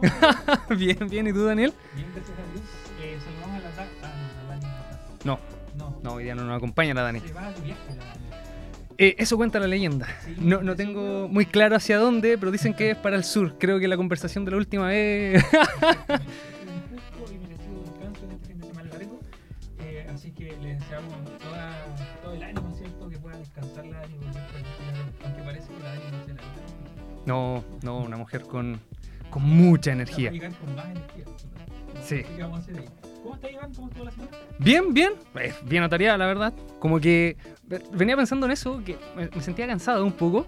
bien, bien, ¿y tú, Daniel? Bien, gracias a Dios. Eh, saludamos a la, Dani. No, No. no, hoy día no nos acompaña la Dani. Se va de viaje la Dani. Eh, eso cuenta la leyenda. Sí, No, no tengo muy claro hacia dónde, pero dicen que es para el sur. Creo que la conversación de la última vez. Así que les deseamos toda, todo el ánimo, ¿cierto? Que pueda descansar la Dani y volver tranquila, aunque parece que la Dani no se la no, no, una mujer con, con mucha energía. llegar con más energía. Sí. ¿Cómo está Iván? ¿Cómo estuvo la semana? Bien, bien, eh, bien atareada, la verdad. Como que ve- venía pensando en eso, que me, me sentía cansado un poco.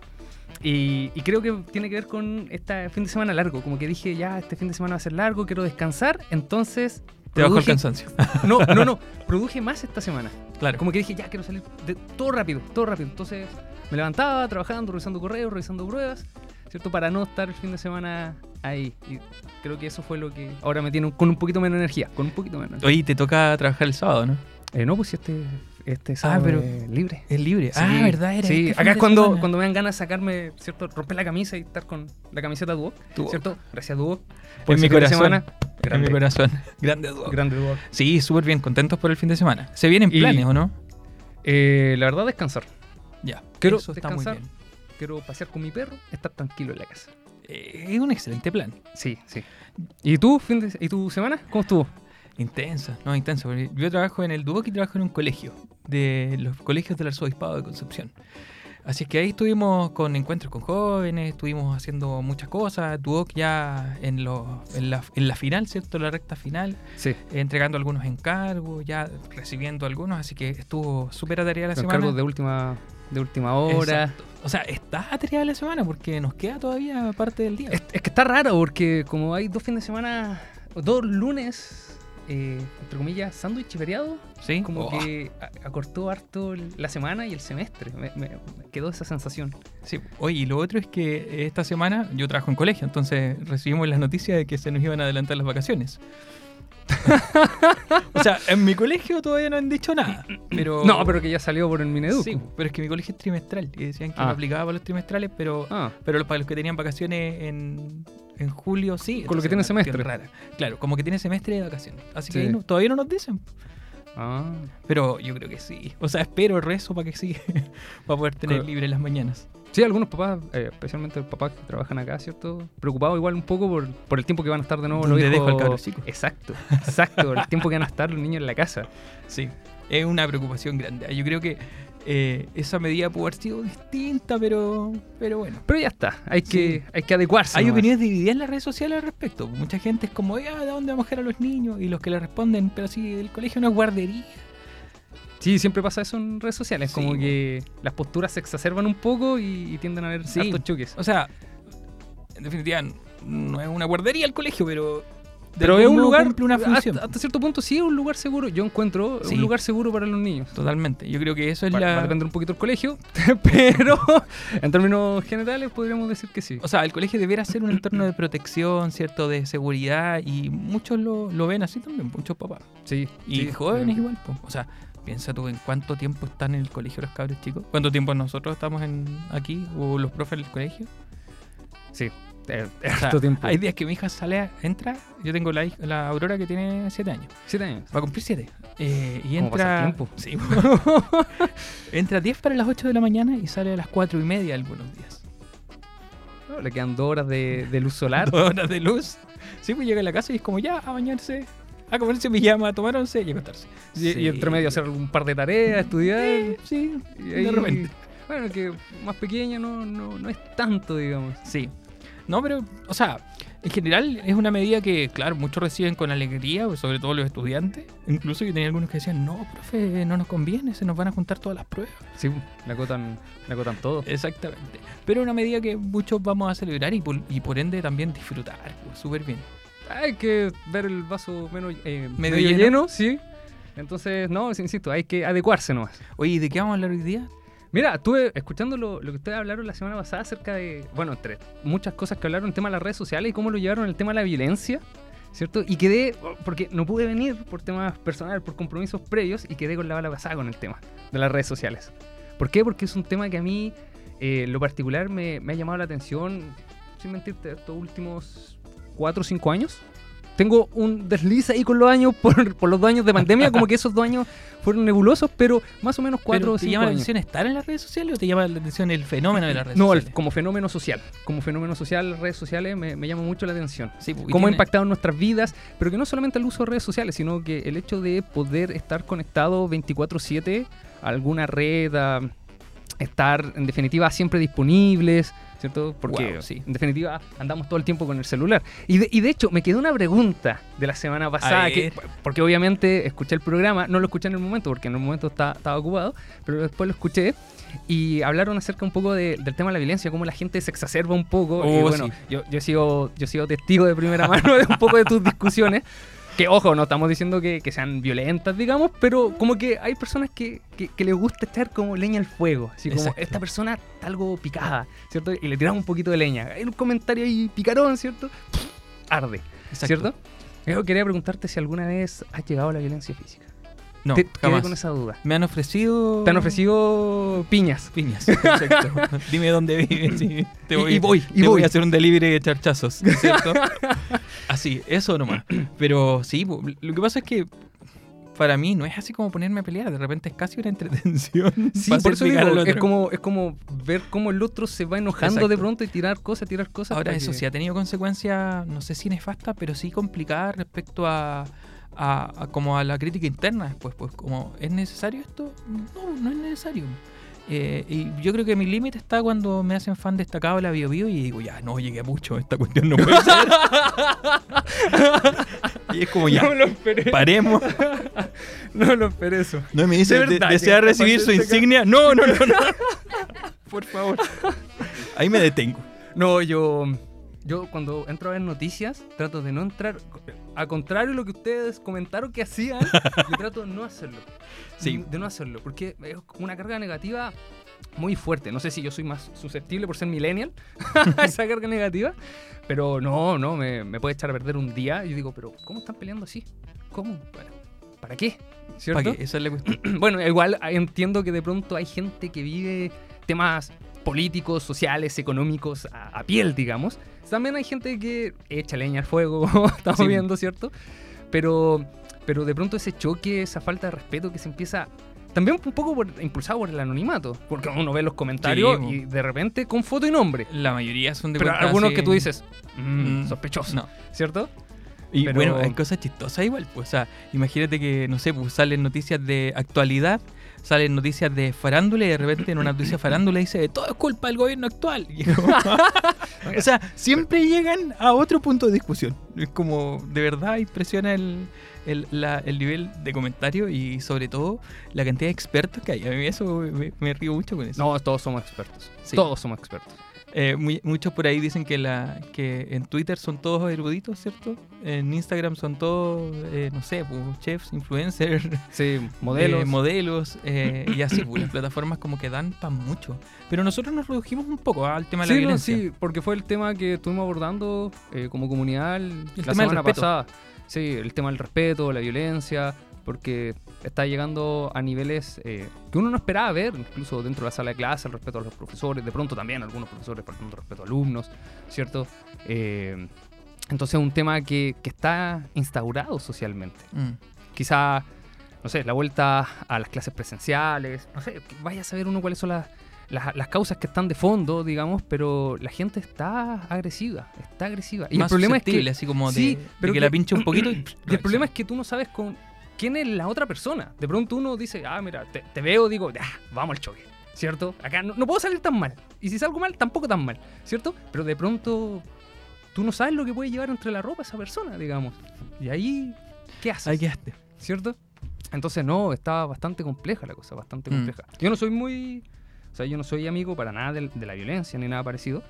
Y, y creo que tiene que ver con este fin de semana largo. Como que dije, ya, este fin de semana va a ser largo, quiero descansar. Entonces. Te bajó el cansancio. No, no, no. Produje más esta semana. Claro. Como que dije, ya, quiero salir de todo rápido, todo rápido. Entonces me levantaba trabajando, revisando correos, revisando pruebas, ¿cierto? Para no estar el fin de semana ahí. Y creo que eso fue lo que ahora me tiene un- con un poquito menos energía. Con un poquito menos. Oye, te toca trabajar el sábado, ¿no? Eh, no, pues este, este sábado pero- es libre. Es libre. Sí, ah, ¿verdad? Era Sí, este acá es cuando, semana. cuando me dan ganas de sacarme, ¿cierto? Romper la camisa y estar con la camiseta Duoc, Duoc. ¿cierto? Gracias Duoc. En mi corazón. semana, En grande, mi corazón. Grande Duoc. grande Duoc. Sí, súper bien. Contentos por el fin de semana. ¿Se vienen Y- planes o no? Eh, la verdad, descansar. Ya. Quiero Eso está muy descansar. bien. Quiero pasear con mi perro, estar tranquilo en la casa. Eh, es un excelente plan. Sí, sí. ¿Y tú, fin de- ¿y tu semana? ¿Cómo estuvo? Intensa, no, intensa. porque Yo trabajo en el Duoc y trabajo en un colegio, de los colegios del Arzobispado de Concepción. Así que ahí estuvimos con encuentros con jóvenes, estuvimos haciendo muchas cosas. Duoc ya en, lo- en, la, en la final, ¿cierto? La recta final, Sí. entregando algunos encargos, ya recibiendo algunos. Así que estuvo súper atareada la semana. cargos de última, de última hora. Exacto. O sea, está atareada la semana porque nos queda todavía parte del día. Es, es que está raro porque como hay dos fines de semana, dos lunes, eh, entre comillas, sándwich y feriado, Sí, como Oh, que acortó harto la semana y el semestre. Me, me- me quedó esa sensación. Sí, oye, y lo otro es que esta semana yo trabajo en colegio, entonces recibimos las noticias de que se nos iban a adelantar las vacaciones. o sea, en mi colegio todavía no han dicho nada, pero... No, pero que ya salió por el Mineduc. Sí, pero es que mi colegio es trimestral y decían que Ah. no aplicaba para los trimestrales, pero, Ah, pero para los que tenían vacaciones en, en julio, sí. Con lo que tiene semestre. rara. Claro, como que tiene semestre de vacaciones. Así que Sí. ahí no- todavía no nos dicen. Ah. Pero yo creo que sí. O sea, espero, rezo para que sí, para poder tener Claro. libre las mañanas. Sí, algunos papás, eh, especialmente los papás que trabajan acá, ¿cierto? Preocupados igual un poco por, por el tiempo que van a estar de nuevo los ¿Dónde dejo al cabro chico? Exacto, exacto, el tiempo que van a estar los niños en la casa. Sí, es una preocupación grande. Yo creo que eh, esa medida pudo haber sido distinta, pero, pero bueno. Pero ya está, hay que, hay que adecuarse. Hay nomás. opiniones divididas en las redes sociales al respecto. Mucha gente es como, ¿de dónde vamos a dejar a los niños? Y los que le responden, pero sí, el colegio no es guardería. Sí, siempre pasa eso en redes sociales, Sí, como que las posturas se exacerban un poco y, y tienden a haber Sí. hartos choques. O sea, en definitiva, no es una guardería el colegio, pero. Pero es un lugar, una función. Hasta, hasta cierto punto sí es un lugar seguro. Yo encuentro Sí. un lugar seguro para los niños. Totalmente. Yo creo que eso es Va, va a la. depender un poquito del colegio, pero en términos generales podríamos decir que sí. O sea, el colegio debiera ser un entorno de protección, ¿cierto? De seguridad, y muchos lo, lo ven así también, muchos papás. Sí. Y sí, jóvenes sí. igual, po. o sea, piensa tú en cuánto tiempo están en el colegio los cabros chicos. ¿Cuánto tiempo nosotros estamos en aquí o los profes del colegio? Sí, O sea, harto tiempo. Hay días que mi hija sale, a- entra, yo tengo la, la Aurora que tiene 7 años, Siete años. va a cumplir 7. y ¿Cómo pasa el entra... tiempo? Sí, entra 10 para las 8 de la mañana y sale a las 4 y media algunos días. No, Le quedan dos horas de, de luz solar. Dos horas de luz. Sí, pues llega a la casa y es como ya, a bañarse, a comerse pijama, a tomar once y a acostarse. Y, y entre medio hacer un par de tareas, estudiar. Eh, sí, y ahí- de repente. Bueno, que más pequeña no, no, no es tanto, digamos. Sí. No, pero, o sea, en general es una medida que, claro, muchos reciben con alegría, sobre todo los estudiantes. Incluso yo tenía algunos que decían, no, profe, no nos conviene, se nos van a juntar todas las pruebas. Sí, le acotan, le acotan todo. Exactamente. Pero una medida que muchos vamos a celebrar y por, y por ende también disfrutar, pues, súper bien. Hay que ver el vaso menos, eh, Medio medio, lleno. lleno. sí. Entonces, no, insisto, hay que adecuarse nomás. Oye, ¿y de qué vamos a hablar hoy día? Mira, estuve escuchando lo, que ustedes hablaron la semana pasada acerca de, bueno, entre muchas cosas que hablaron, el tema de las redes sociales y cómo lo llevaron el tema de la violencia, ¿cierto? Y quedé, porque no pude venir por temas personales, por compromisos previos, y quedé con la bala pasada con el tema de las redes sociales. ¿Por qué? Porque es un tema que a mí, eh, lo particular, me, me ha llamado la atención sin mentirte, estos últimos 4 o 5 años. Tengo un desliz ahí con los años por, por los dos años de pandemia, como que esos dos años fueron nebulosos, pero más o menos 4 ¿Pero o ¿Te 5 llama la atención estar en las redes sociales o te llama la atención el fenómeno de las redes No, sociales? como fenómeno social. Como fenómeno social, las redes sociales me, me llama mucho la atención. Sí, porque Cómo ha impactado en nuestras vidas, pero que no solamente el uso de redes sociales, sino que el hecho de poder estar conectado 24/7 a alguna red, a estar en definitiva siempre disponibles, ¿cierto? Porque Wow, sí. en definitiva andamos todo el tiempo con el celular. Y de, y de hecho me quedó una pregunta de la semana pasada, que, porque obviamente escuché el programa, no lo escuché en el momento porque en el momento está- estaba ocupado, pero después lo escuché y hablaron acerca un poco de- del tema de la violencia, cómo la gente se exacerba un poco. y Oh, bueno, sí. yo, yo, he sido, yo he sido testigo de primera mano de un poco de tus discusiones. Que ojo, no estamos diciendo que, que sean violentas, digamos, pero como que hay personas que, que, que les gusta echar como leña al fuego. Así como Exacto. esta persona está algo picada, ¿cierto? Y le tiramos un poquito de leña. Hay un comentario ahí picarón, ¿cierto? Arde, Exacto. ¿cierto? Yo quería preguntarte si alguna vez has llegado a la violencia física. No, Te- quedé jamás. con esa duda. Me han ofrecido... Te han ofrecido piñas. Piñas, exacto. Dime dónde vives te voy, y voy, y te voy. a hacer un delivery de charchazos, ¿cierto? así, eso nomás. Pero sí, lo que pasa es que para mí no es así como ponerme a pelear, de repente es casi una entretención. Sí, por eso digo, es como, es como ver cómo el otro se va enojando de pronto y tirar cosas, tirar cosas. Ahora, eso sí ha tenido consecuencias, no sé si nefastas, pero sí complicadas respecto a, a- a como a la crítica interna después. Pues como, ¿es necesario esto? No, no es necesario. Eh, y yo creo que mi límite está cuando me hacen fan destacado de la Bio Bio y digo, ya, no llegué a mucho, esta cuestión no puede ser. y es como, ya, No lo esperé. paremos. No lo esperé eso. No me dice, De "De- verdad, ¿desea recibir su insignia? No, no, no, no. Por favor. Ahí me detengo. No, yo, yo cuando entro a ver noticias trato de no entrar, a contrario de lo que ustedes comentaron que hacían, yo trato de no hacerlo. Sí. De no hacerlo, porque es una carga negativa muy fuerte. No sé si yo soy más susceptible por ser millennial a esa carga negativa, pero no, no, me, me puede echar a perder un día. Y yo digo, pero ¿cómo están peleando así? ¿Cómo? ¿Para, para qué? ¿Cierto? ¿Para qué? Esa es la cuestión. bueno, igual entiendo que de pronto hay gente que vive temas políticos, sociales, económicos a, a piel, digamos. También hay gente que echa leña al fuego, como estamos Sí. viendo, ¿cierto? Pero, pero de pronto ese choque, esa falta de respeto que se empieza... También un poco por- impulsado por el anonimato, porque uno ve los comentarios Sí, y de repente con foto y nombre. La mayoría son de Pero algunos que tú dices, "Mm, Mm, sospechoso, No. ¿cierto? Y Pero- bueno, hay cosas chistosas igual. Pues, o sea, imagínate que, no sé, pues salen noticias de actualidad, salen noticias de farándula y de repente en una noticia farándula dice todo es culpa del gobierno actual. Como- o sea, siempre llegan a otro punto de discusión. Es como, de verdad, impresiona el, el, la- el nivel de comentario y sobre todo la cantidad de expertos que hay. A mí eso me, me río mucho con eso. No, todos somos expertos. Sí. Todos somos expertos. Eh, muy- muchos por ahí dicen que, la, que en Twitter son todos eruditos, ¿cierto? En Instagram son todos, eh, no sé, pues, chefs, influencers, Sí, modelos. eh, modelos eh, y así, pues las plataformas como que dan para mucho. Pero nosotros nos redujimos un poco ah, al tema de la Sí, no, violencia. sí, porque fue el tema que estuvimos abordando eh, como comunidad el- la tema semana pasada. Sí, el tema del respeto, la violencia, porque está llegando a niveles eh, que uno no esperaba ver, incluso dentro de la sala de clase, el respeto a los profesores, de pronto también algunos profesores faltando respeto a alumnos, ¿cierto? Eh, entonces es un tema que, que está instaurado socialmente. Mm. Quizá, no sé, la vuelta a las clases presenciales, no sé, vaya a saber uno cuáles son las, las, las causas que están de fondo, digamos, pero la gente está agresiva, está agresiva. Y Más el problema es que, así como de, sí, de pero que, que- la pinche un poquito y, y el problema es que tú no sabes con quién es la otra persona. De pronto uno dice, ah, mira, te, te veo, digo, ah, vamos al choque, ¿cierto? Acá no, no puedo salir tan mal. Y si salgo mal, tampoco tan mal, ¿cierto? Pero de pronto tú no sabes lo que puede llevar entre la ropa esa persona, digamos. Y ahí, ¿qué haces? Ahí quedaste. ¿cierto? Entonces, no, está bastante compleja la cosa, bastante Mm. compleja. Yo no soy muy. O sea, yo no soy amigo para nada de, la violencia ni nada parecido.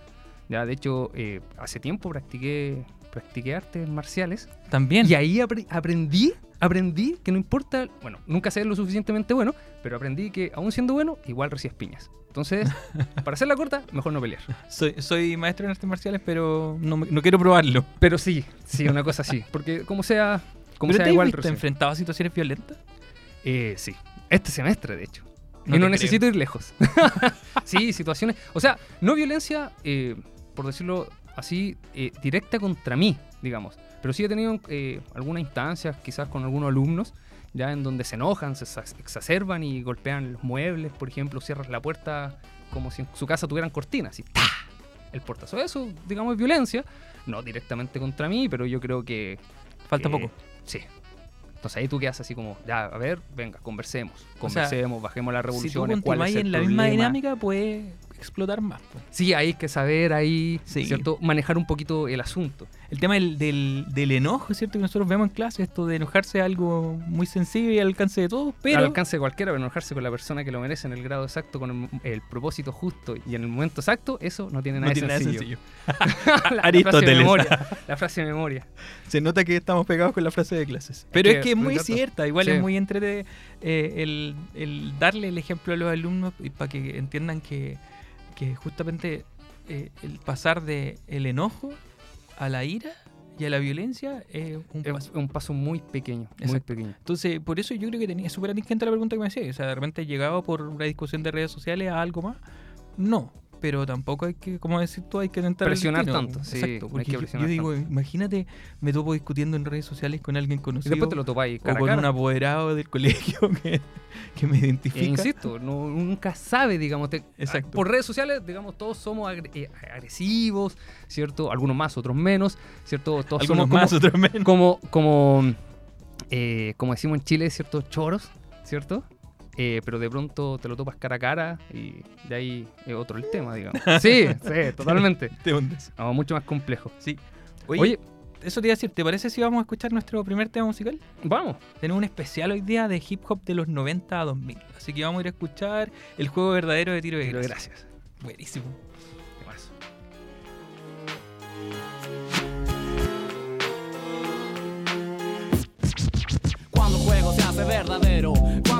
Ya, de hecho, eh, hace tiempo practiqué, practiqué artes marciales. También. Y ahí apre- aprendí, aprendí que no importa. Bueno, nunca ser lo suficientemente bueno, pero aprendí que aún siendo bueno, igual recibes piñas. Entonces, para hacerla corta, mejor no pelear. Soy, soy maestro en artes marciales, pero no, no quiero probarlo. Pero sí, sí, una cosa así. Porque como sea, como ¿Pero sea te igual recibe. enfrentado a situaciones violentas? Eh, sí. Este semestre, de hecho. No y no te necesito ir lejos. sí, situaciones. O sea, no violencia, eh, por decirlo así eh, directa contra mí, digamos. Pero sí he tenido eh, algunas instancias, quizás con algunos alumnos, ya en donde se enojan, se exa- exacerban y golpean los muebles, por ejemplo, cierran la puerta como si en su casa tuvieran cortinas, y ¡ta! El portazo. Eso, digamos, es violencia. No directamente contra mí, pero yo creo que Falta eh, poco. Sí. Entonces ahí tú quedas así como, ya, a ver, venga, conversemos. O sea, Conversemos, bajemos las Si tú revoluciones. continuáis el en la misma dinámica, puede explotar más. po. Sí, hay que saber ahí, Sí. ¿cierto? Manejar un poquito el asunto. El tema del, del, del enojo, ¿cierto? Que nosotros vemos en clase, esto de enojarse es algo muy sencillo y al alcance de todos, pero Al alcance de cualquiera, pero enojarse con la persona que lo merece en el grado exacto, con el, el propósito justo y en el momento exacto, eso no tiene nada, no tiene nada de sencillo. sencillo. la, la frase de memoria. La frase de memoria. Se nota que estamos pegados con la frase de clases. Pero que, es que es muy cierta, igual Sí. es muy entrete eh, el, el darle el ejemplo a los alumnos y para que entiendan que, que justamente eh, el pasar de el enojo a la ira y a la violencia es un Es paso. un paso muy pequeño, muy Exacto. pequeño. Entonces, por eso yo creo que tenía es súper atingente la pregunta que me hacía. O sea, de repente he llegado por una discusión de redes sociales a algo más. No, pero tampoco hay que, como decir tú, hay que tentar Presionar tanto, sí, Exacto, hay porque que yo- yo, presionar digo, imagínate, me topo discutiendo en redes sociales con alguien Y conocido después te lo topáis o cara a con cara. un apoderado del colegio que, que me E identifica. insisto, no, nunca sabe, digamos, te- Exacto. por redes sociales, digamos, todos somos agre- eh, agresivos, ¿cierto? Algunos más, otros menos, ¿cierto? Todos Algunos somos más, como, otros menos. como, como, eh, como decimos en Chile, ¿cierto? Choros, ¿cierto? Eh, pero de pronto te lo topas cara a cara y de ahí es otro el tema, digamos. Sí, sí, totalmente. Te hundes. No, mucho más complejo. Sí. Oye, Oye, eso te iba a decir, ¿te parece si vamos a escuchar nuestro primer tema musical? vamos. Tenemos un especial hoy día de hip hop de los 90 a 2000. Así que vamos a ir a escuchar el juego verdadero de tiro de Pero gracia. gracias. Buenísimo. Temazo. Cuando el juego se hace verdadero,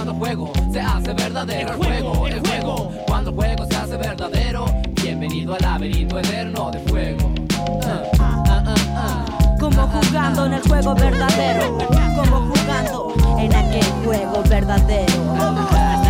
Cuando el juego se hace verdadero El juego, el juego Cuando el juego se hace verdadero Bienvenido al laberinto eterno de fuego. Como jugando en el juego verdadero. Como jugando en aquel juego verdadero.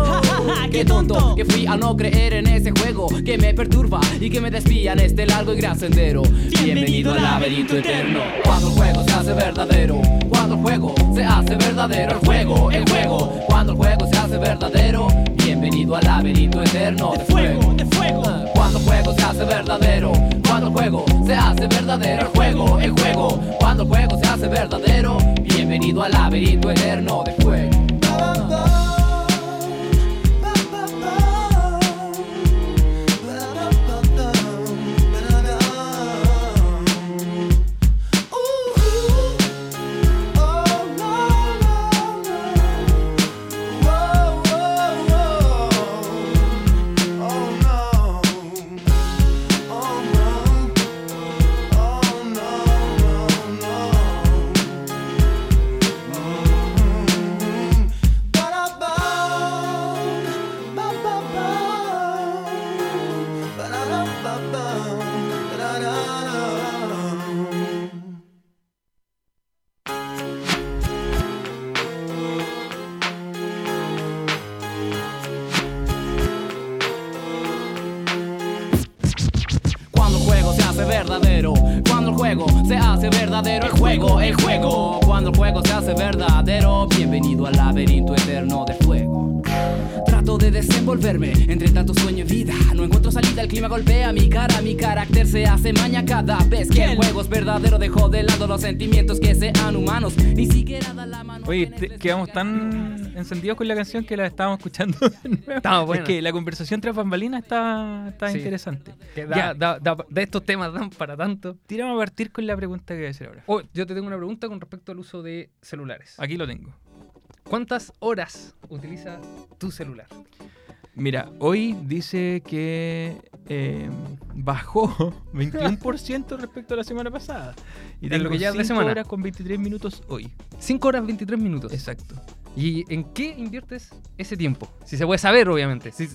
que tonto que fui al no creer en ese juego que me perturba y que me desvía en este largo y gran sendero. Bienvenido al laberinto eterno. Cuando el juego se hace verdadero, cuando el juego se hace verdadero, el juego, el juego, cuando el juego se hace verdadero, bienvenido al laberinto eterno de fuego, de fuego. Cuando el juego se hace verdadero, cuando el juego se hace verdadero, el juego, el juego, cuando el juego se hace verdadero, bienvenido al laberinto eterno de fuego. Verdadero. Dejo de lado los sentimientos que sean humanos. Ni siquiera da la mano. Oye, te- quedamos tan encendidos con la canción que la estábamos escuchando. de nuevo. Estaba buena. Es que la conversación tras bambalinas está, está Sí. interesante. Que da- Ya. da- da- de estos temas dan para tanto. Tiramos a partir con la pregunta que voy a hacer ahora. Oh, yo te tengo una pregunta con respecto al uso de celulares. Aquí lo tengo. ¿Cuántas horas utiliza tu celular? Mira, hoy dice que eh, bajó 21% respecto a la semana pasada. Y En lo que ya es de cinco semana. horas con 23 minutos hoy. 5 horas 23 minutos. Exacto. ¿Y en qué inviertes ese tiempo? Si se puede saber, obviamente. Si,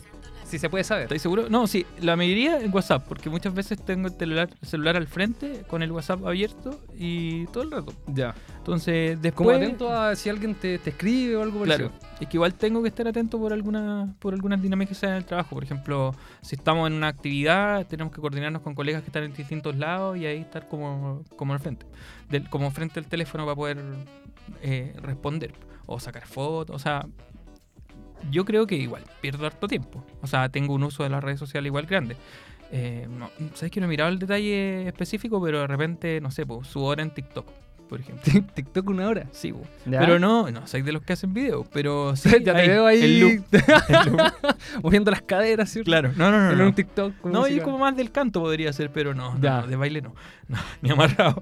si se puede saber. ¿Estáis seguros? No, sí, la mayoría en WhatsApp, porque muchas veces tengo el celular, el celular al frente con el WhatsApp abierto y todo el rato. Ya. Entonces, Como después... atento a si alguien te, te escribe o algo Claro, parecido. es que igual tengo que estar atento por alguna, por algunas dinámicas en el trabajo. Por ejemplo, si estamos en una actividad, tenemos que coordinarnos con colegas que están en distintos lados y ahí estar como, como al frente. Del, como frente al teléfono para poder eh, responder o sacar fotos. O sea, yo creo que igual pierdo harto tiempo. O sea, tengo un uso de las redes sociales igual grande. Eh, no, Sabes que no he mirado el detalle específico, pero de repente, no sé, pues, su hora en TikTok, por ejemplo. TikTok una hora. Sí. Pero no, no soy de los que hacen videos, pero sí. ya te veo ahí El loop. El moviendo las caderas, ¿cierto? Claro, no, no, no. En no. un TikTok. No, y como más del canto podría ser, pero no, Ya. no, de baile no, no ni amarrado.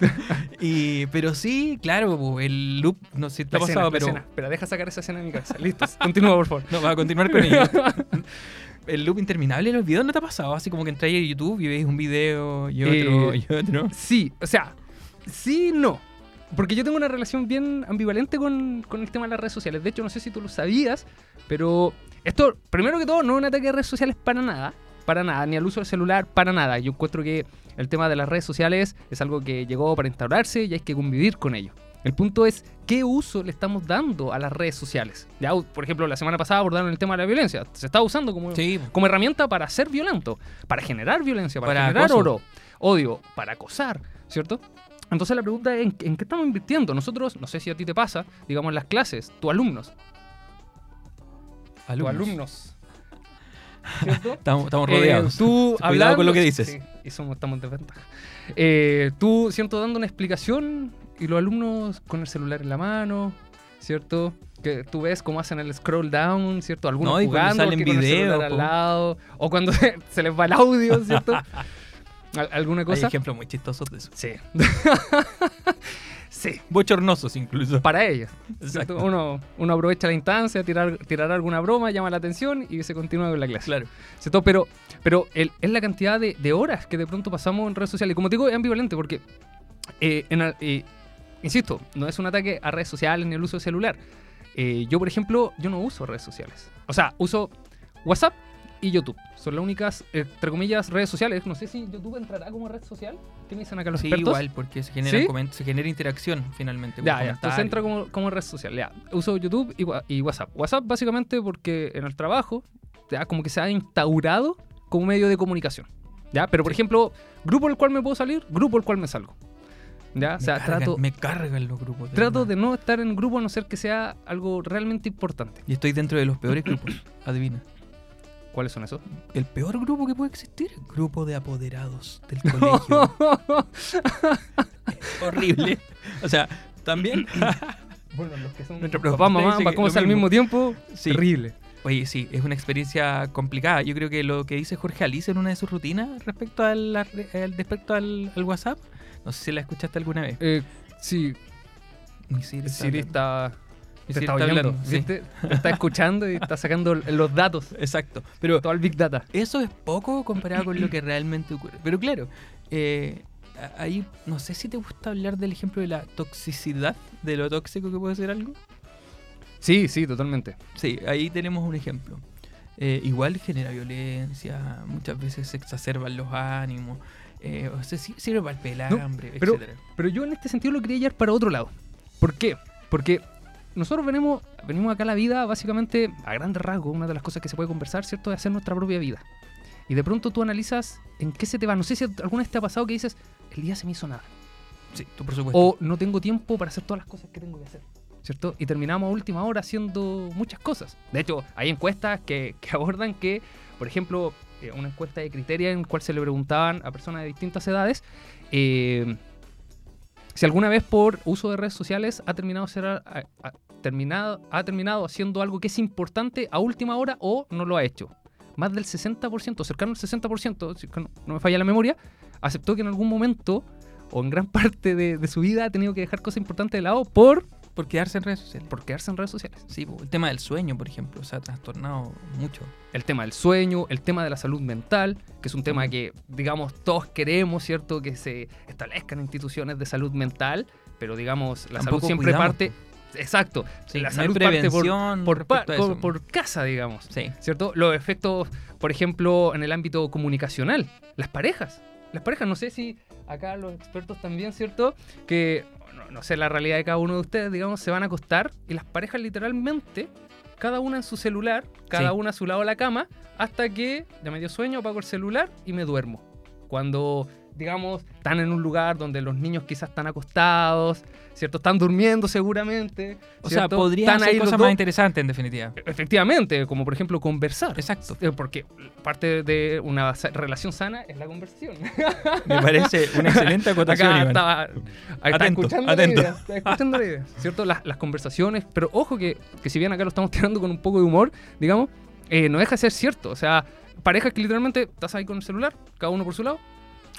y, pero sí, claro, el loop, no sé si te ha pasado, pero escena. Espera, deja sacar esa escena de mi cabeza. Listo. Continúa, por favor. no, va a continuar con ello. el loop interminable de los videos no te ha pasado, así como que entráis a YouTube y veis un video y otro Eh, y otro. Sí, o sea, sí, no. Porque yo tengo una relación bien ambivalente con, con el tema de las redes sociales. De hecho, no sé si tú lo sabías, pero esto, primero que todo, no es un ataque a redes sociales para nada. Para nada, ni al uso del celular, para nada. Yo encuentro que el tema de las redes sociales es algo que llegó para instaurarse y hay que convivir con ello. El punto es qué uso le estamos dando a las redes sociales. Ya, por ejemplo, la semana pasada abordaron el tema de la violencia. Se está usando como, Sí, como herramienta para ser violento, para generar violencia, para, Para generar acoso. oro, odio, para acosar, ¿cierto? Entonces la pregunta es, ¿en, en qué estamos invirtiendo? Nosotros, no sé si a ti te pasa, digamos las clases, tus alumnos, tus alumnos, ¿cierto? Estamos, estamos Eh, rodeados. tú Cuidado hablando- con lo que dices. Sí, y somos, estamos en desventaja. Eh, tú, ¿cierto? Dando una explicación y los alumnos con el celular en la mano, ¿cierto? Que tú ves cómo hacen el scroll down, ¿cierto? Algunos No, y jugando, salen celular al lado, o cuando se les va el audio, ¿cierto? Al- ¿Alguna Hay cosa? ejemplos muy chistosos de eso. Sí. sí, Bochornosos incluso. para ellos. Exacto. Uno, uno aprovecha la instancia, tirar, tirar alguna broma, llama la atención y se continúa con la clase. Claro. ¿Cierto? Pero, pero el- es la cantidad de, de horas que de pronto pasamos en redes sociales. Y como te digo, es ambivalente porque, eh, en eh, insisto, no es un ataque a redes sociales ni el uso de celular. Eh, yo, por ejemplo, yo no uso redes sociales. O sea, uso WhatsApp y YouTube. Son las únicas, entre comillas, redes sociales. No sé si YouTube entrará como red social. ¿Qué me dicen acá los Sí, expertos? igual, porque se genera, ¿Sí? se genera interacción finalmente. Ya, ya. Entonces entra como, como red social. Ya. Uso YouTube y, WhatsApp. WhatsApp básicamente porque en el trabajo ya como que se ha instaurado como medio de comunicación. ¿Ya? Pero por Sí. ejemplo, grupo al cual me puedo salir, grupo al cual me salgo. ¿Ya? O Me sea, cargan, trato, me cargan los grupos. de trato verdad. de no estar en grupo a no ser que sea algo realmente importante. Y estoy dentro de los peores grupos. Adivina. ¿Cuáles son esos? El peor grupo que puede existir. Grupo de apoderados del colegio. Horrible. O sea, también. bueno, los que son Nuestro papá, profesor mamá, cómo al mismo. tiempo, Sí. terrible. Oye, sí, es una experiencia complicada. Yo creo que lo que dice Jorge Alice en una de sus rutinas respecto al, al- respecto al, al WhatsApp, no sé si la escuchaste alguna vez. Eh, sí, Siri está Te está está oyendo, hablando, sí. está escuchando y está sacando los datos. Exacto. Pero Todo el Big Data. eso es poco comparado con lo que realmente ocurre. Pero claro, eh, ahí no sé si te gusta hablar del ejemplo de la toxicidad, de lo tóxico que puede ser algo. Sí, sí, totalmente. Sí, ahí tenemos un ejemplo. Eh, igual genera violencia, muchas veces se exacerban los ánimos, eh, o sea, si- sirve para el pelambre, pero- etcétera. Pero yo en este sentido lo quería llevar para otro lado. ¿Por qué? Porque nosotros venimos, venimos acá a la vida básicamente a grandes rasgos. Una de las cosas que se puede conversar, ¿cierto? Es hacer nuestra propia vida. y de pronto tú analizas en qué se te va. No sé si alguna vez te ha pasado que dices, el día se me hizo nada. Sí, tú por supuesto. O no tengo tiempo para hacer todas las cosas que tengo que hacer. ¿Cierto? Y terminamos a última hora haciendo muchas cosas. De hecho, hay encuestas que, que abordan que, por ejemplo, eh, una encuesta de criteria en la cual se le preguntaban a personas de distintas edades eh, si alguna vez por uso de redes sociales ha terminado, ser, ha, ha terminado, ha terminado haciendo algo que es importante a última hora o no lo ha hecho. Más del 60%, cercano al 60%, si no, me falla la memoria, aceptó que en algún momento o en gran parte de su vida ha tenido que dejar cosas importantes de lado por, por quedarse en redes sociales. por quedarse en redes sociales. Sí, el tema del sueño, por ejemplo, se ha trastornado mucho. El tema del sueño, el tema de la salud mental, que es un tema que, digamos, todos queremos, ¿cierto? Que se establezcan instituciones de salud mental, pero, digamos, la Tampoco salud siempre cuidamos, parte... Exacto. Sí, la salud parte por, por, por- por casa, digamos. Sí. ¿Cierto? Los efectos, por ejemplo, en el ámbito comunicacional. Las parejas. Las parejas, no sé si acá los expertos también, ¿cierto? Que, no, no sé la realidad de cada uno de ustedes, digamos, se van a acostar y las parejas literalmente, cada una en su celular, cada Sí. una a su lado de la cama, hasta que ya me dio sueño, apago el celular y me duermo. Cuando, digamos, están en un lugar donde los niños quizás están acostados, ¿cierto? Están durmiendo seguramente. O sea, ¿cierto? podría Están ser cosas más interesantes, en definitiva. Efectivamente, como por ejemplo conversar. Exacto. Eh, Porque parte de una relación sana es la conversación. Me parece una excelente acotación, Acá estaba, está escuchando atento. la idea, está escuchando la idea, ¿cierto? Las, las conversaciones, pero ojo que, que si bien acá lo estamos tirando con un poco de humor, digamos, eh, no deja de ser cierto. O sea, parejas que literalmente estás ahí con el celular, cada uno por su lado,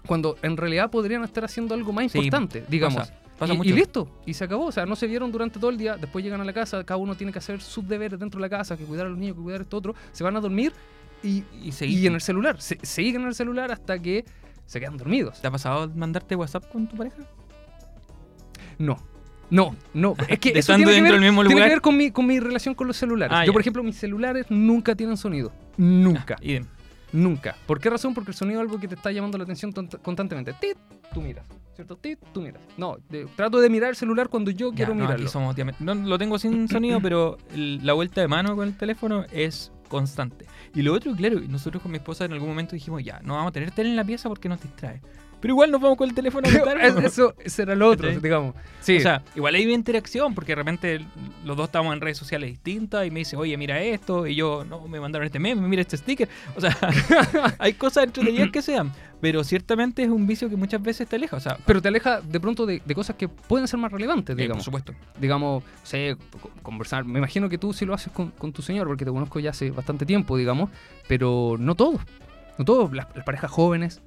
cuando en realidad podrían estar haciendo algo más Sí, importante, digamos. Pasa, pasa y, mucho. y listo, y se acabó. O sea, no se vieron durante todo el día. Después llegan a la casa, cada uno tiene que hacer sus deberes dentro de la casa, que cuidar a los niños, que cuidar esto otro. Se van a dormir y, Y y, en el celular. Se, siguen en el celular hasta que se quedan dormidos. ¿Te ha pasado mandarte WhatsApp con tu pareja? No. No, no. Es que eso estando tiene que, ver, del mismo tiene que ver con mi, con mi relación con los celulares. Ah, Yo, ya. por ejemplo, mis celulares nunca tienen sonido. Nunca. Ah. Nunca. ¿Por qué razón? Porque el sonido es algo que te está llamando la atención constantemente. Tit, tú miras. ¿Cierto? Tit, tú miras. No, de- trato de mirar el celular cuando yo Ya, quiero no, mirarlo. aquí somos diamet- no, lo tengo sin sonido, pero el- la vuelta de mano con el teléfono es constante. Y lo otro, claro, nosotros con mi esposa en algún momento dijimos, ya, no vamos a tener tele en la pieza porque nos distrae. Pero igual nos vamos con el teléfono a ¿no? eso, eso era lo otro, digamos. Sí. O sea, igual hay una interacción porque de repente los dos estamos en redes sociales distintas y me dice, oye, mira esto, y yo, no, me mandaron este meme, mira este sticker. O sea, hay cosas entretenidas que sean, pero ciertamente es un vicio que muchas veces te aleja. O sea, pero te aleja de pronto de, de cosas que pueden ser más relevantes, eh, por digamos. supuesto. digamos, co- conversar. Me imagino que tú sí lo haces con, con tu señor, porque te conozco ya hace bastante tiempo, digamos, pero no todos. No todos. Las, las parejas jóvenes,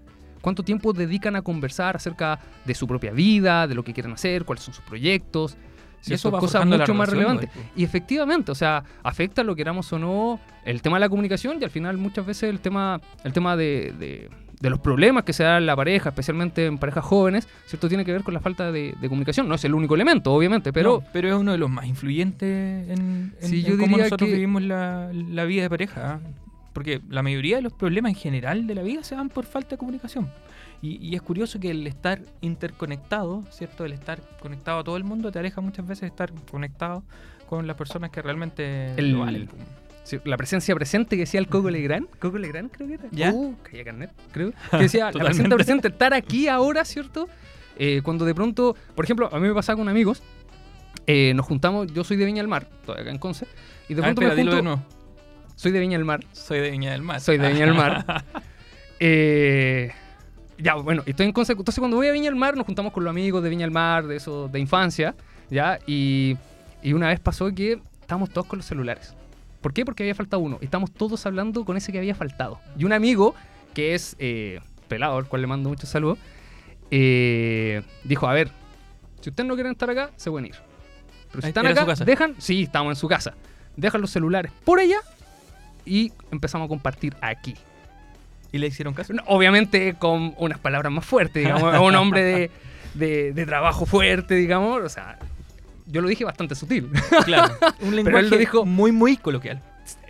¿cuánto tiempo dedican a conversar acerca de su propia vida, de lo que quieren hacer, cuáles son sus proyectos? Y eso forjando la mucho más igual, Y efectivamente, o sea, afecta lo queramos o no el tema de la comunicación y al final muchas veces el tema, el tema de, de- de los problemas que se da en la pareja, especialmente en parejas jóvenes, ¿cierto? Tiene que ver con la falta de, de comunicación. No es el único elemento, obviamente, pero No, pero es uno de los más influyentes en, en- Sí, en yo cómo diría nosotros que- vivimos la, la vida de pareja. Porque la mayoría de los problemas en general de la vida se dan por falta de comunicación. Y, y es curioso que el estar interconectado, ¿cierto? El estar conectado a todo el mundo te aleja muchas veces de estar conectado con las personas que realmente El- lo valen. Sí, la presencia presente que decía el Coco Legrand. Coco Legrand creo que era. ¿Ya? Uh, Calle Carnet, creo. Que decía, la Totalmente. presente estar aquí ahora, ¿cierto? Eh, cuando de pronto, por ejemplo, a mí me pasaba con amigos, eh, nos juntamos, yo soy de Viña del Mar, todavía acá en Conce, y de Ah, pronto me junto, de nuevo. Soy de Viña del Mar, Soy de Viña del Mar. soy de Viña del Mar. Eh, ya, bueno, estoy en Conce, entonces cuando voy a Viña del Mar nos juntamos con los amigos de Viña del Mar, de eso, de infancia, ¿ya? Y, y una vez pasó que estábamos todos con los celulares. ¿Por qué? Porque había faltado uno. Y estamos todos hablando con ese que había faltado. Y un amigo, que es eh, pelado, al cual le mando muchos saludos, eh, dijo, a ver, si ustedes no quieren estar acá, se pueden ir. Pero si están acá, dejan, sí, estamos en su casa. Dejan los celulares por allá y empezamos a compartir aquí. ¿Y le hicieron caso? No, Obviamente con unas palabras más fuertes, digamos, un hombre de, de- de trabajo fuerte, digamos, o sea, yo lo dije bastante sutil. Claro. Un lenguaje él lo dijo- muy, muy coloquial.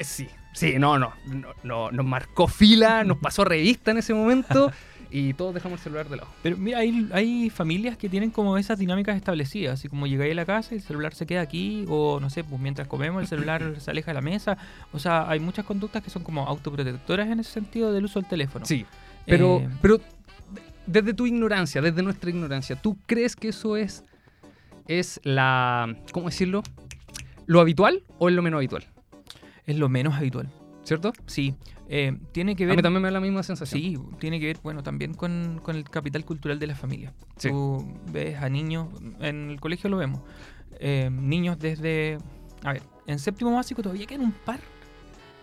Sí, sí, no, no, no, no, nos marcó fila, nos pasó revista en ese momento y todos dejamos el celular de lado. Pero mira, hay, hay familias que tienen como esas dinámicas establecidas, así como llegáis a la casa y el celular se queda aquí, o no sé, pues mientras comemos el celular se aleja de la mesa. O sea, hay muchas conductas que son como autoprotectoras en ese sentido del uso del teléfono. Sí, pero, Eh, pero desde tu ignorancia, desde nuestra ignorancia, ¿tú crees que eso es, es la, ¿cómo decirlo? ¿Lo habitual o es lo menos habitual? Es lo menos habitual. ¿Cierto? Sí. Eh, tiene que A ver. mí también me da la misma sensación. Sí, tiene que ver, bueno, también con, con el capital cultural de la familia. Sí. Tú ves a niños, en el colegio lo vemos, eh, niños desde, a ver, en séptimo básico todavía quedan un par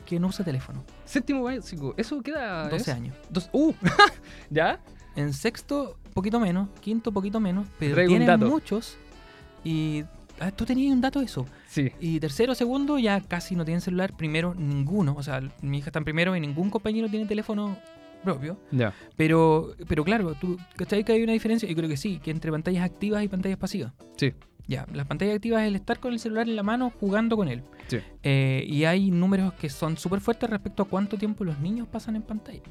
que no usa teléfono, Séptimo básico, eso queda... 12 ¿es? años. Dos- uh, ¿ya? En sexto, poquito menos, quinto, poquito menos, pero Traigo tienen muchos y... ah, Tú tenías un dato de eso. Sí. Y tercero, segundo, ya casi no tienen celular. Primero, ninguno. O sea, mi hija está en primero y ningún compañero tiene teléfono propio. Ya. Pero, pero claro, ¿tú cachai que hay una diferencia? Yo creo que sí, que entre pantallas activas y pantallas pasivas. Sí. Ya, las pantallas activas es el estar con el celular en la mano jugando con él. Sí. Eh, y hay números que son súper fuertes respecto a cuánto tiempo los niños pasan en pantalla.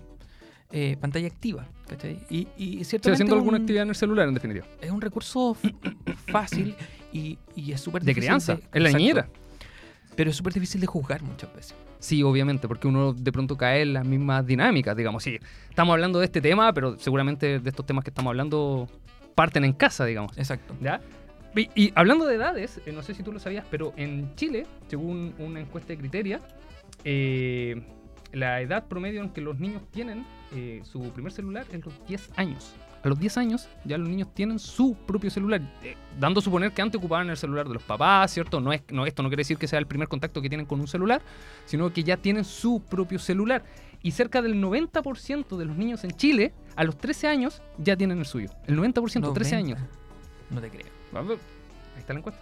Eh, pantalla activa, ¿cachai? Y, y ciertamente haciendo es alguna un- actividad en el celular, en definitiva. es un recurso fácil y, y es súper De difícil crianza, es la niñera. Pero es súper difícil de juzgar muchas veces. Sí, obviamente, porque uno de pronto cae en las mismas dinámicas, digamos. Sí, estamos hablando de este tema, pero seguramente de estos temas que estamos hablando parten en casa, digamos. Exacto. ¿Ya? Y, y hablando de edades, eh, no sé si tú lo sabías, pero en Chile, según una encuesta de Criteria, eh, la edad promedio en que los niños tienen eh, su primer celular es los 10 años. A los 10 años ya los niños tienen su propio celular, eh, dando a suponer que antes ocupaban el celular de los papás, ¿cierto? No es, no, esto no quiere decir que sea el primer contacto que tienen con un celular, sino que ya tienen su propio celular. Y cerca del 90% de los niños en Chile, a los 13 años, ya tienen el suyo. El 90%, 13 años. No te creo. A ver, Ahí está la encuesta.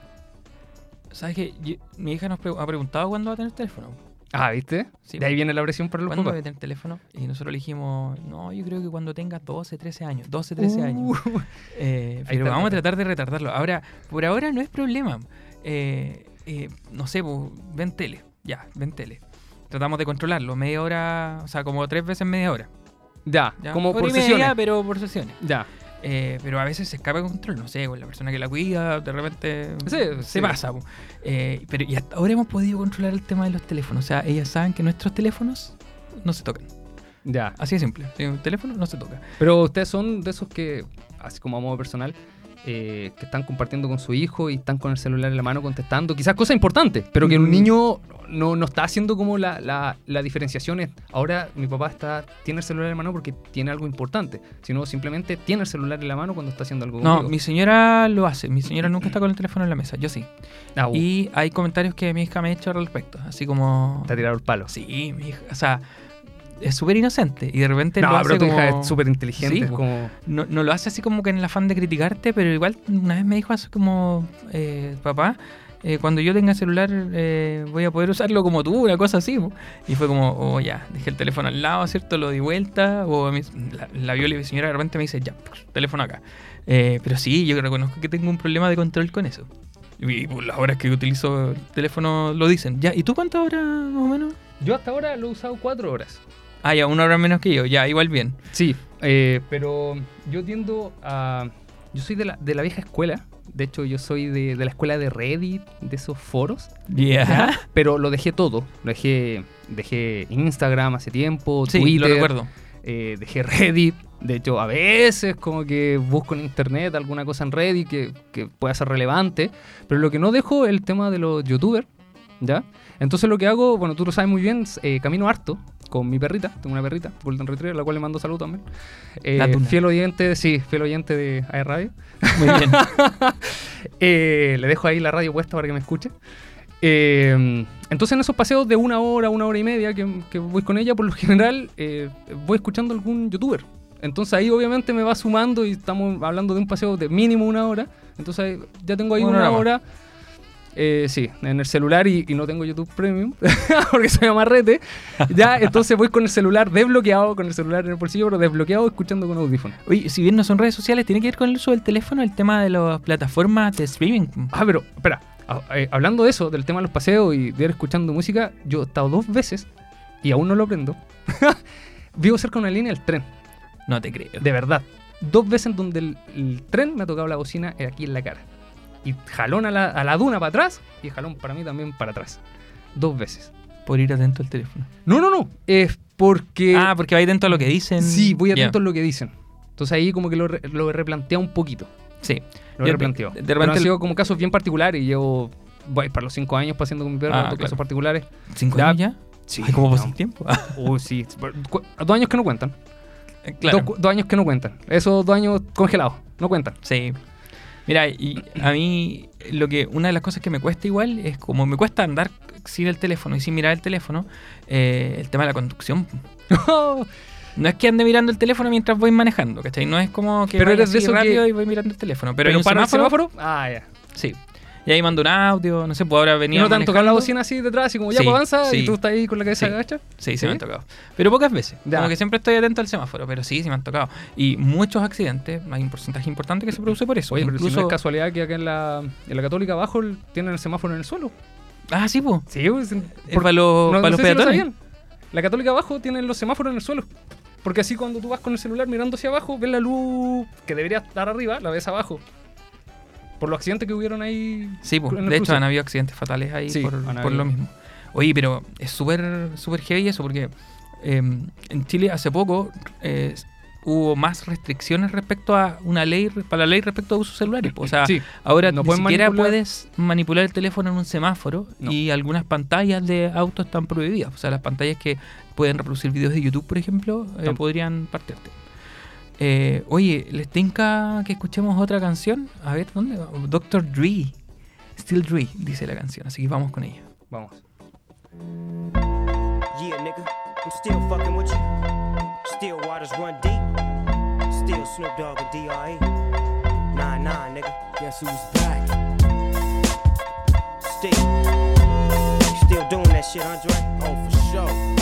¿Sabes qué? Yo- mi hija nos pre- ha preguntado cuándo va a tener teléfono. Ah, ¿viste? Sí, de ahí viene la presión para los ¿Cuándo papás. tener teléfono? Y nosotros le dijimos, no, yo creo que cuando tenga 12, 13 años. 12, 13 años. Uh, Eh, Ahí pero el vamos a tratar de retardarlo. Ahora, por ahora no es problema. Eh, eh, no sé, pues, ven tele. Ya, ven tele. Tratamos de controlarlo. Media hora, o sea, como tres veces media hora. ya, ¿ya? como por y media, sesiones. pero por sesiones. Ya. Eh, pero a veces se escapa de control, no sé, con la persona que la cuida, de repente Sí, se sí. pasa. Eh, pero y hasta ahora hemos podido controlar el tema de los teléfonos. O sea, ellas saben que nuestros teléfonos no se tocan. Ya. Así de simple. Si un teléfono no se toca. Pero ustedes son de esos que, así como a modo personal, eh, que están compartiendo con su hijo y están con el celular en la mano contestando, quizás cosas importantes, pero que un Mm. niño no, no está haciendo como la, la, la diferenciación ahora mi papá está, tiene el celular en la mano porque tiene algo importante, sino simplemente tiene el celular en la mano cuando está haciendo algo No, contigo. mi señora lo hace. Mi señora nunca está con el teléfono en la mesa. Yo sí. Ah, uh, Y hay comentarios que mi hija me ha hecho al respecto. Así como. te ha tirado el palo. Sí, mi hija. O sea, es súper inocente. Y de repente No, lo hace pero tu hija como- es súper inteligente. Sí, como... no, no lo hace así como que en el afán de criticarte, pero igual una vez me dijo así como, eh, papá, eh, cuando yo tenga celular eh, voy a poder usarlo como tú, una cosa así. po". Y fue como, oh ya, dejé el teléfono al lado, ¿cierto? Lo di vuelta, o a mí- la, la vio y mi señora de repente me dice, ya, teléfono acá. Eh, pero sí, yo reconozco que tengo un problema de control con eso. Y por las horas que utilizo el teléfono lo dicen. Ya, ¿y tú cuántas horas más o menos? Yo hasta ahora lo he usado cuatro horas. Ah, ya, una hora menos que yo, ya, igual bien. Sí, eh, pero yo tiendo a... Yo soy de la, de la vieja escuela. De hecho, yo soy de, de la escuela de Reddit, de esos foros. Ya. ¿ya? Pero lo dejé todo. Lo dejé, dejé Instagram hace tiempo, Sí, Twitter, lo recuerdo. eh, dejé Reddit. De hecho, a veces como que busco en internet alguna cosa en Reddit que, que pueda ser relevante. Pero lo que no dejo es el tema de los youtubers, ¿ya? Entonces lo que hago, bueno, tú lo sabes muy bien, eh, camino harto con mi perrita. Tengo una perrita, Golden Retriever, a la cual le mando salud también. Eh, fiel oyente, sí, fiel oyente de AE Radio. Muy bien. Eh, le dejo ahí la radio puesta para que me escuche. Eh, entonces en esos paseos de una hora, una hora y media que, que voy con ella, por lo general eh, voy escuchando algún youtuber. Entonces ahí obviamente me va sumando y estamos hablando de un paseo de mínimo una hora. Entonces ya tengo ahí Una hora. Eh, sí, en el celular y, y no tengo YouTube Premium porque soy amarrete. Ya, entonces voy con el celular desbloqueado, con el celular en el bolsillo, pero desbloqueado, escuchando con audífono. Oye, si bien no son redes sociales, tiene que ver con el uso del teléfono, el tema de las plataformas de streaming. Ah, pero, espera. a- eh, hablando de eso, del tema de los paseos y de ir escuchando música, yo he estado dos veces y aún no lo aprendo. Vivo cerca de una línea del tren. No te creo. De verdad. Dos veces en donde el, el tren me ha tocado la bocina aquí en la cara. Y jalón a la, a la duna para atrás y jalón para mí también para atrás. Dos veces. Por ir atento al teléfono. No, no, no. Es porque. Ah, porque va atento a lo que dicen. sí, voy atento a lo que dicen. Entonces ahí como que lo, lo he replanteado un poquito. Sí. Lo Yo- replanteado. de- de Pero repente han el- sido como casos bien particulares y llevo. Voy para los cinco años pasando con mi perro, Ah, claro. casos particulares. ¿Cinco Ya. años ya? Sí. ¿Cómo pasa el tiempo? Uy, sí. Dos años que no cuentan. claro. Dos, dos años que no cuentan. Esos dos años congelados. No cuentan. Sí. Mira, y a mí lo que una de las cosas que me cuesta igual es como me cuesta andar sin el teléfono y sin mirar el teléfono, eh, el tema de la conducción. No es que ande mirando el teléfono mientras voy manejando, ¿cachai? No es como que Pero eres de así eso que- y voy mirando el teléfono. Pero, Pero, para el semáforo, semáforo. Ah, ya. sí. Y ahí mando un audio, no sé, pues ahora ¿Y venía no te han tocado la bocina así detrás, así como ya Sí, pues avanza sí. y tú estás ahí con la cabeza Sí. agacha? Sí, se me han tocado. Pero pocas veces. Ya. Como que siempre estoy atento al semáforo, pero sí, sí me han tocado. Y muchos accidentes, hay un porcentaje importante que se produce por eso. Oye, pero si Incluso... no es casualidad que acá en la, en la Católica abajo el- tienen el semáforo en el suelo. Ah, sí, pues. Sí, pues, Es para los, no- para no los sé si lo peatones. La Católica abajo tienen los semáforos en el suelo. Porque así cuando tú vas con el celular mirando hacia abajo, ves la luz que debería estar arriba, la ves abajo. Por los accidentes que hubieron ahí. Sí, pues, de hecho han habido accidentes fatales ahí Sí, por, lo mismo. Oye, pero es súper súper heavy eso porque eh, en Chile hace poco eh, hubo más restricciones respecto a una ley, para la ley respecto a usos celulares. O sea, Sí, ahora no ni siquiera manipular- puedes manipular el teléfono en un semáforo No. y algunas pantallas de auto están prohibidas. O sea, las pantallas que pueden reproducir videos de YouTube, por ejemplo, eh, podrían partirte. Eh, oye, ¿les tinca que escuchemos otra canción? A ver, ¿dónde va? Dr. Dre. Still Dre, dice la canción, así que vamos con ella. vamos. Yeah, nigga, I'm still fucking with you. Still waters run deep. Still Snoop Dogg and D.R.E. Nah, nah, nigga. Guess who's back? Still. Still doing that shit, Andre? Oh, for sure.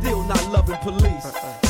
Still not loving police. Uh-uh.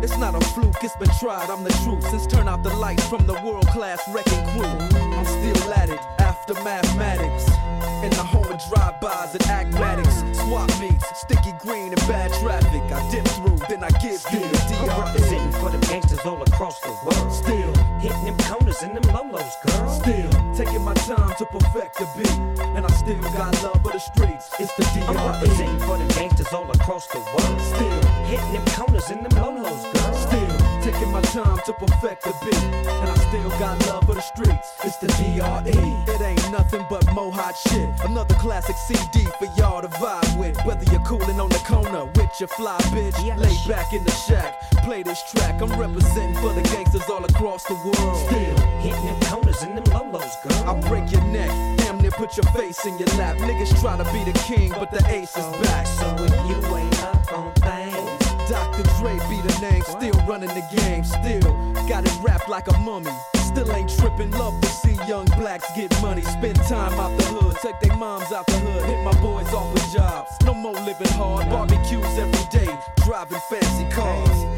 It's not a fluke, it's been tried, I'm the truth. Since turn out the lights from the world class wrecking crew, I'm still at it after mathematics. In the home of drive-bys and acmatics, swap meets, sticky green and bad traffic. I dip through, then I give you the I'm DRE. representing for the gangsters all across the world. Still, Hitting them corners and them lolos, girl. still taking my time to perfect the beat, and I still got love for the streets. It's the I'm DRE. representing for the gangsters all across the world. Still. Hitting them corners and them lolos, girl. Still taking my time to perfect the beat, and I still got love for the streets. It's the DRE. It ain't nothing but mohawk shit. Another classic CD for y'all to vibe with. Whether you're cooling on the corner with your fly bitch, lay back in the shack, play this track. I'm representing for the gangsters all across the world. Still. Hitting them corners and them lolos, girl. I'll break your neck, damn near put your face in your lap. Niggas try to be the king, but the ace is oh, back. So if you ain't up on things, Dr. Dre be the name, still running the game, still got it wrapped like a mummy. Still ain't tripping, love to see young blacks get money. Spend time out the hood, take their moms out the hood, hit my boys off with jobs. No more living hard, barbecues every day, driving fancy cars.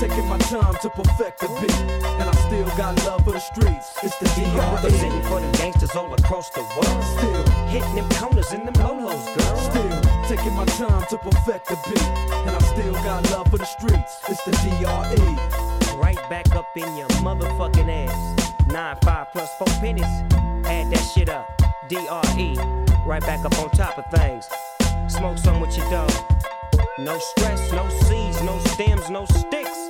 taking my time to perfect the beat, and I still got love for the streets. It's the I'm DRE. representing for the gangsters all across the world. Still, Hitting them corners and them lolos, girl. still taking my time to perfect the beat, and I still got love for the streets. It's the DRE. Right back up in your motherfucking ass. Nine five plus four pennies. Add that shit up. D-R-E. Right back up on top of things. Smoke some with your dog. No stress, no seeds, no stems, no sticks.